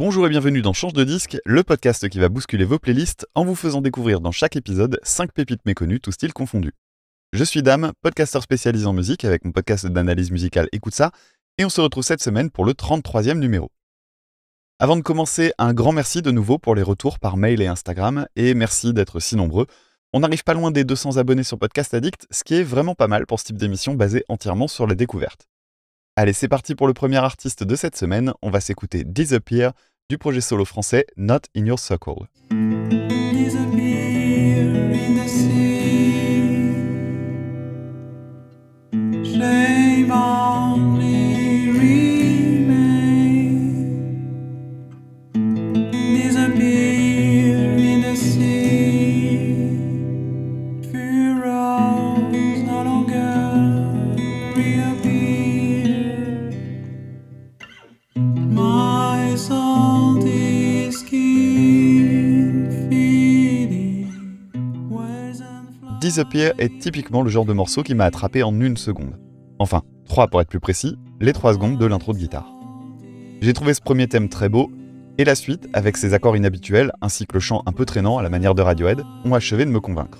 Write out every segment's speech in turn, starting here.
Bonjour et bienvenue dans Change de disque, le podcast qui va bousculer vos playlists en vous faisant découvrir dans chaque épisode 5 pépites méconnues, tout style confondu. Je suis Dame, podcasteur spécialisé en musique avec mon podcast d'analyse musicale Écoute ça, et on se retrouve cette semaine pour le 33e numéro. Avant de commencer, un grand merci de nouveau pour les retours par mail et Instagram, et merci d'être si nombreux. On n'arrive pas loin des 200 abonnés sur Podcast Addict, ce qui est vraiment pas mal pour ce type d'émission basée entièrement sur la découverte. Allez, c'est parti pour le premier artiste de cette semaine. On va s'écouter Disappear du projet solo français Not in Your Circle. Disappear est typiquement le genre de morceau qui m'a attrapé en une seconde. Enfin, trois pour être plus précis, les trois secondes de l'intro de guitare. J'ai trouvé ce premier thème très beau, et la suite, avec ses accords inhabituels ainsi que le chant un peu traînant à la manière de Radiohead, ont achevé de me convaincre.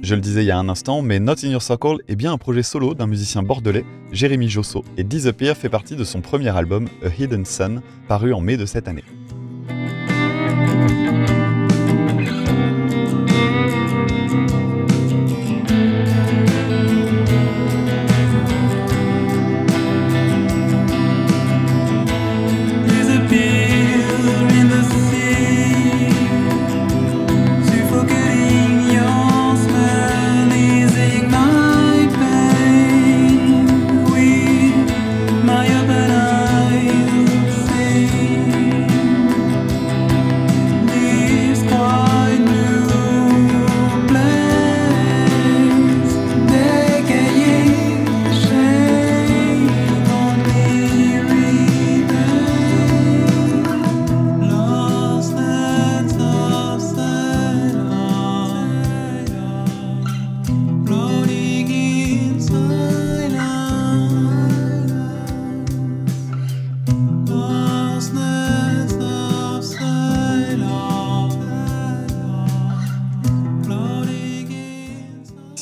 Je le disais il y a un instant, mais Not in Your Circle est bien un projet solo d'un musicien bordelais, Jérémy Josso, et Disappear fait partie de son premier album, A Hidden Sun, paru en mai de cette année.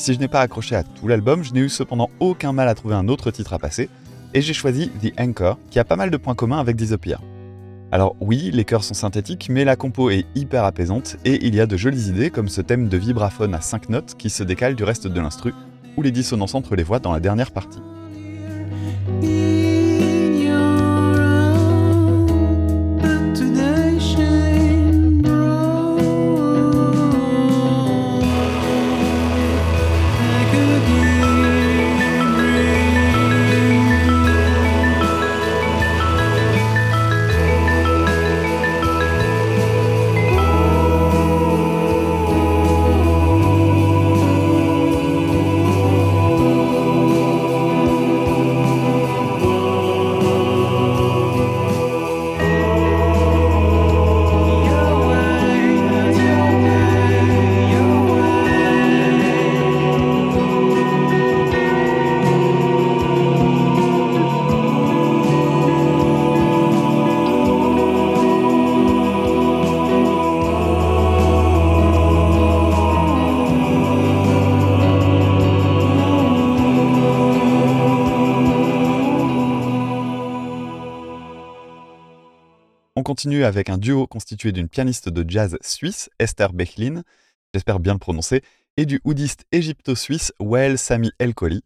Si je n'ai pas accroché à tout l'album, je n'ai eu cependant aucun mal à trouver un autre titre à passer, et j'ai choisi The Anchor, qui a pas mal de points communs avec Disappear. Alors oui, les chœurs sont synthétiques, mais la compo est hyper apaisante, et il y a de jolies idées comme ce thème de vibraphone à 5 notes qui se décale du reste de l'instru, ou les dissonances entre les voix dans la dernière partie. Continue avec un duo constitué d'une pianiste de jazz suisse, Esther Bechlin, j'espère bien le prononcer, et du houdiste égypto-suisse Wael Sami El Kholi.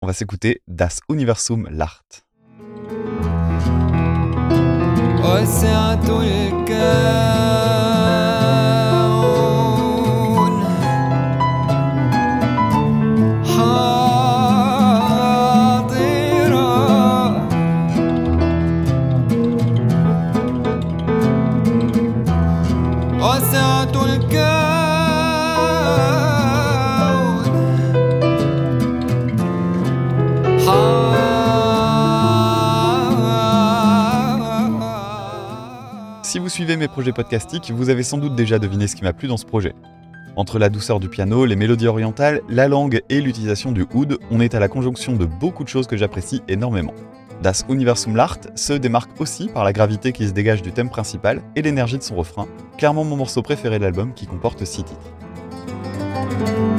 On va s'écouter Das Universum L'Art. Vous projets podcastiques, vous avez sans doute déjà deviné ce qui m'a plu dans ce projet. Entre la douceur du piano, les mélodies orientales, la langue et l'utilisation du oud, on est à la conjonction de beaucoup de choses que j'apprécie énormément. Das Universum Lart se démarque aussi par la gravité qui se dégage du thème principal et l'énergie de son refrain, clairement mon morceau préféré de l'album qui comporte 6 titres.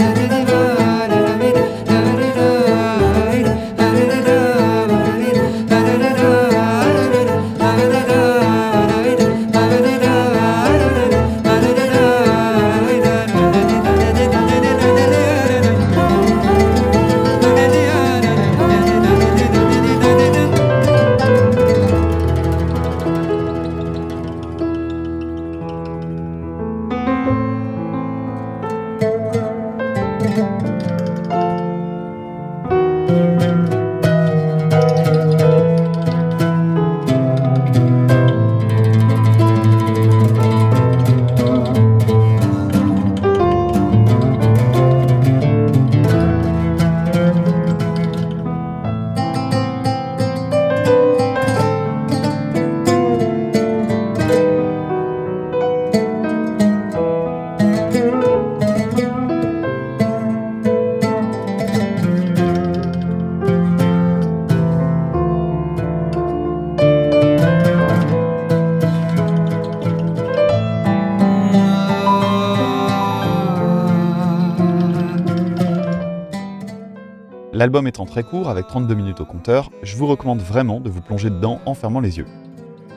L'album étant très court, avec 32 minutes au compteur, je vous recommande vraiment de vous plonger dedans en fermant les yeux.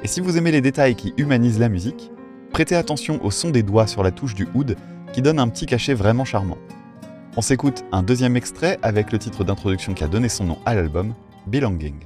Et si vous aimez les détails qui humanisent la musique, prêtez attention au son des doigts sur la touche du oud qui donne un petit cachet vraiment charmant. On s'écoute un deuxième extrait avec le titre d'introduction qui a donné son nom à l'album, Belonging.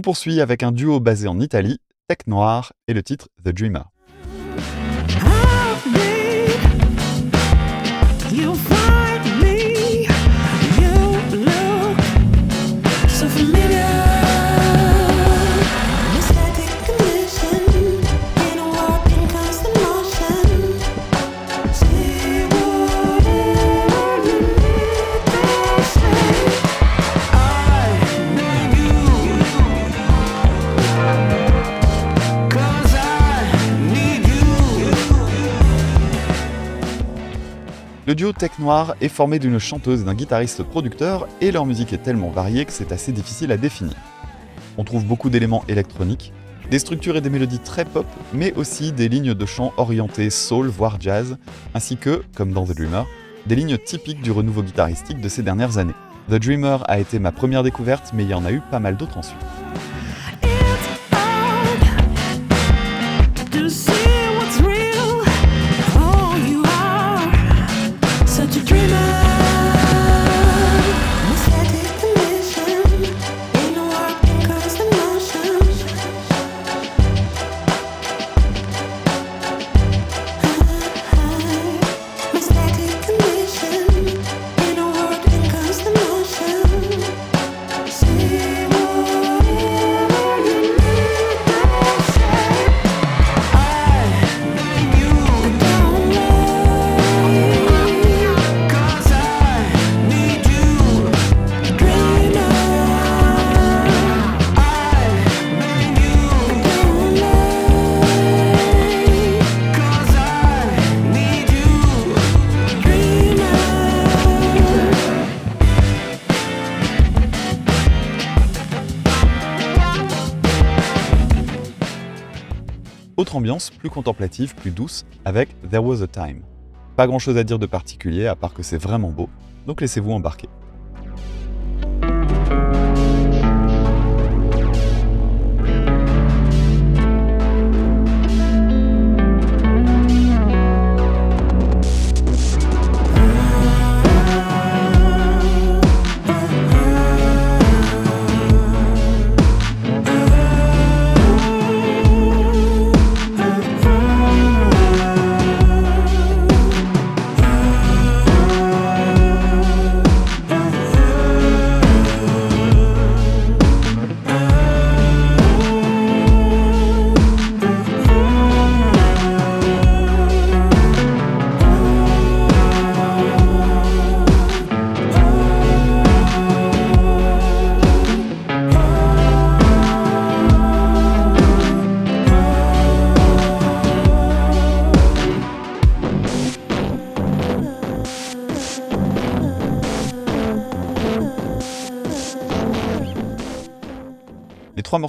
On poursuit avec un duo basé en Italie, Tech Noir et le titre The Dreamer. Le duo Tech Noir est formé d'une chanteuse et d'un guitariste producteur et leur musique est tellement variée que c'est assez difficile à définir. On trouve beaucoup d'éléments électroniques, des structures et des mélodies très pop, mais aussi des lignes de chant orientées soul voire jazz, ainsi que, comme dans The Dreamer, des lignes typiques du renouveau guitaristique de ces dernières années. The Dreamer a été ma première découverte, mais il y en a eu pas mal d'autres ensuite. Autre ambiance, plus contemplative, plus douce, avec There Was a Time. Pas grand chose à dire de particulier, à part que c'est vraiment beau, donc laissez-vous embarquer.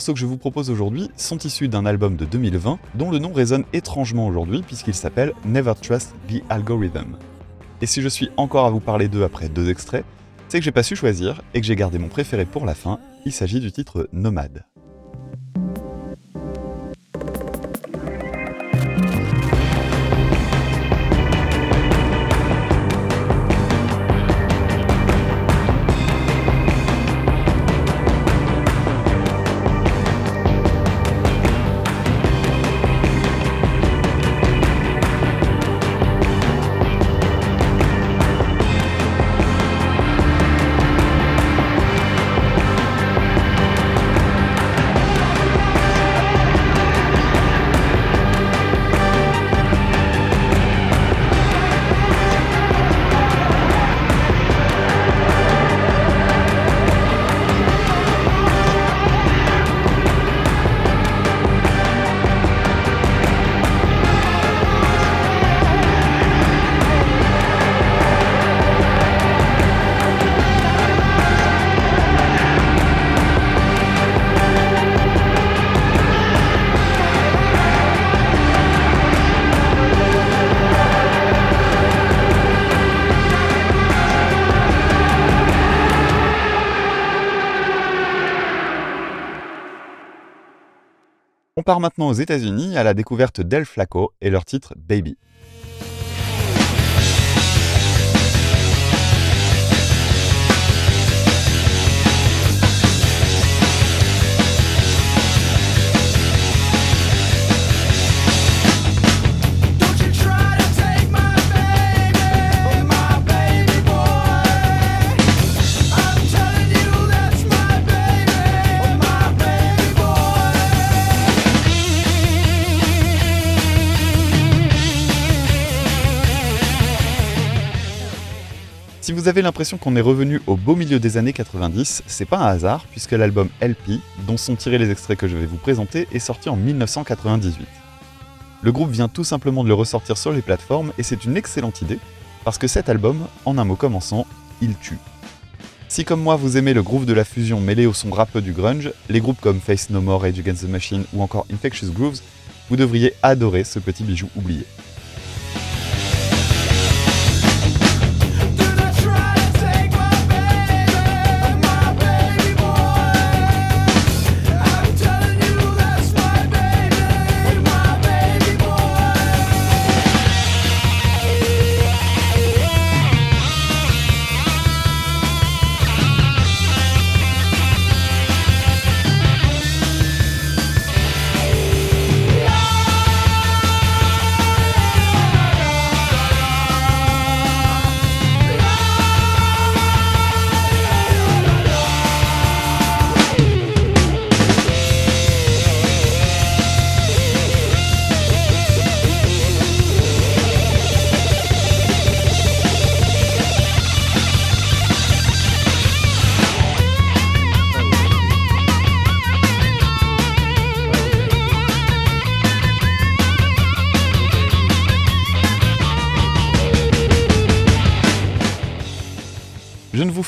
Morceaux que je vous propose aujourd'hui sont issus d'un album de 2020 dont le nom résonne étrangement aujourd'hui puisqu'il s'appelle Never Trust the Algorithm. Et si je suis encore à vous parler d'eux après deux extraits, c'est que j'ai pas su choisir et que j'ai gardé mon préféré pour la fin, il s'agit du titre Nomade. On part maintenant aux États-Unis à la découverte d'El Flaco et leur titre Baby. Vous avez l'impression qu'on est revenu au beau milieu des années 90, c'est pas un hasard, puisque l'album LP, dont sont tirés les extraits que je vais vous présenter, est sorti en 1998. Le groupe vient tout simplement de le ressortir sur les plateformes, et c'est une excellente idée, parce que cet album, en un mot commençant, il tue. Si comme moi vous aimez le groove de la fusion mêlé au son rappeux du grunge, les groupes comme Face No More, Rage Against the Machine ou encore Infectious Grooves, vous devriez adorer ce petit bijou oublié.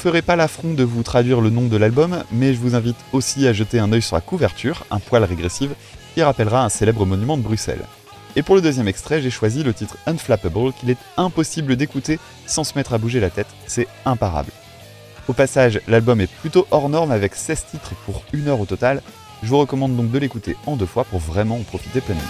Ferai pas l'affront de vous traduire le nom de l'album, mais je vous invite aussi à jeter un œil sur la couverture, un poil régressive, qui rappellera un célèbre monument de Bruxelles. Et pour le deuxième extrait, j'ai choisi le titre Unflappable qu'il est impossible d'écouter sans se mettre à bouger la tête, c'est imparable. Au passage, l'album est plutôt hors norme avec 16 titres pour une heure au total, je vous recommande donc de l'écouter en deux fois pour vraiment en profiter pleinement.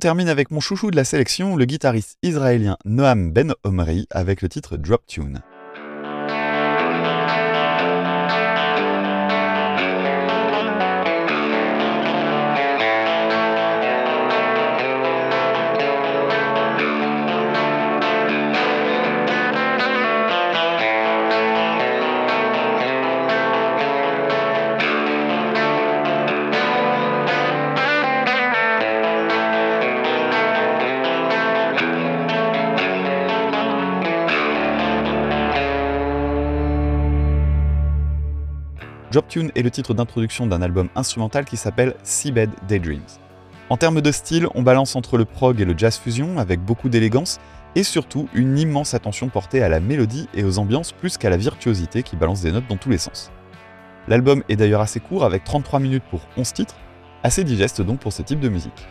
Termine avec mon chouchou de la sélection, le guitariste israélien Noam Ben Omri, avec le titre Drop Tune. Drop Tune est le titre d'introduction d'un album instrumental qui s'appelle Seabed Daydreams. En termes de style, on balance entre le prog et le jazz fusion avec beaucoup d'élégance et surtout une immense attention portée à la mélodie et aux ambiances plus qu'à la virtuosité qui balance des notes dans tous les sens. L'album est d'ailleurs assez court avec 33 minutes pour 11 titres, assez digeste donc pour ce type de musique.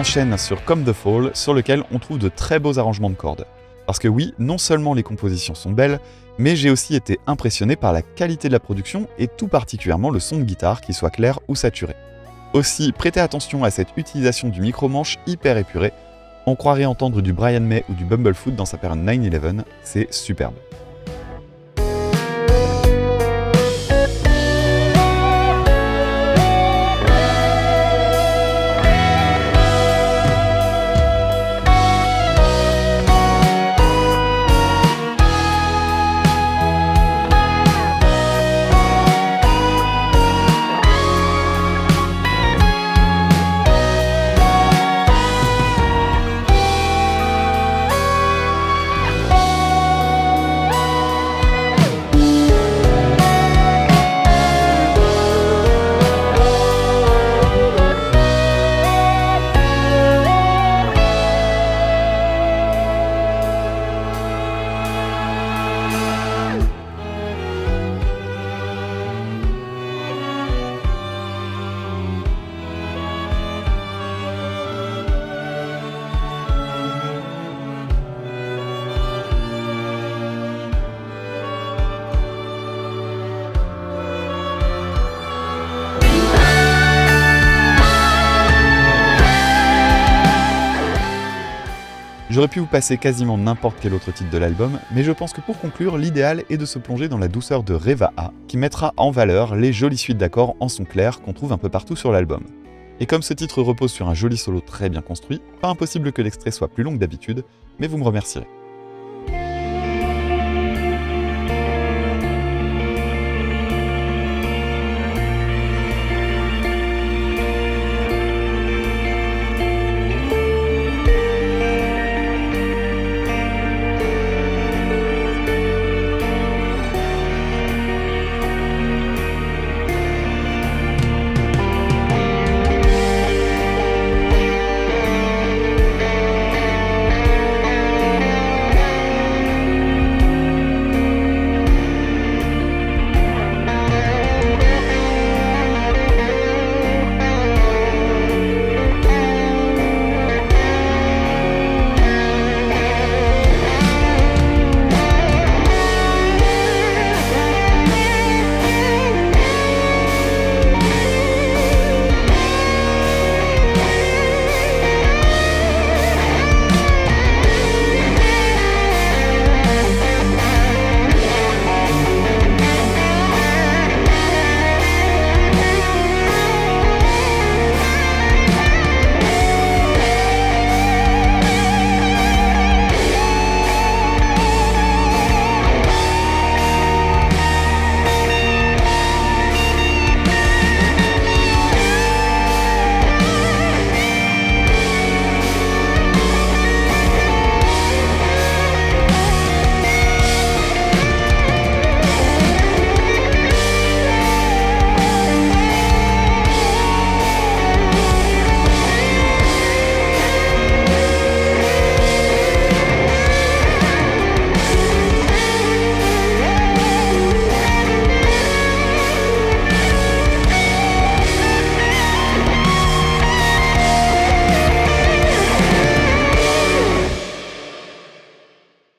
Enchaîne sur Come the Fall, sur lequel on trouve de très beaux arrangements de cordes. Parce que oui, non seulement les compositions sont belles, mais j'ai aussi été impressionné par la qualité de la production et tout particulièrement le son de guitare, qui soit clair ou saturé. Aussi, prêtez attention à cette utilisation du micro-manche hyper épuré. On croirait entendre du Brian May ou du Bumblefoot dans sa période 9-11, c'est superbe. J'aurais pu vous passer quasiment n'importe quel autre titre de l'album, mais je pense que pour conclure, l'idéal est de se plonger dans la douceur de Reva A, qui mettra en valeur les jolies suites d'accords en son clair qu'on trouve un peu partout sur l'album. Et comme ce titre repose sur un joli solo très bien construit, pas impossible que l'extrait soit plus long que d'habitude, mais vous me remercierez.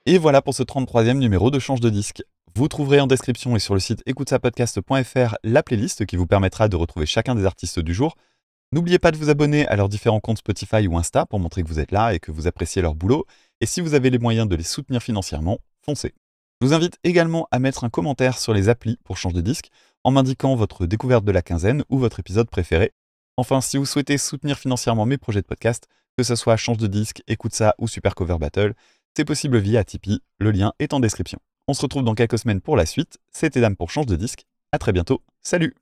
Et voilà pour ce 33e numéro de Change de disque. Vous trouverez en description et sur le site écoutesapodcast.fr la playlist qui vous permettra de retrouver chacun des artistes du jour. N'oubliez pas de vous abonner à leurs différents comptes Spotify ou Insta pour montrer que vous êtes là et que vous appréciez leur boulot. Et si vous avez les moyens de les soutenir financièrement, foncez. Je vous invite également à mettre un commentaire sur les applis pour Change de disque en m'indiquant votre découverte de la quinzaine ou votre épisode préféré. Enfin, si vous souhaitez soutenir financièrement mes projets de podcast, que ce soit Change de disque, Écoute ça ou Super Cover Battle, c'est possible via Tipeee, le lien est en description. On se retrouve dans quelques semaines pour la suite. C'était Dame pour Change de disque. À très bientôt. Salut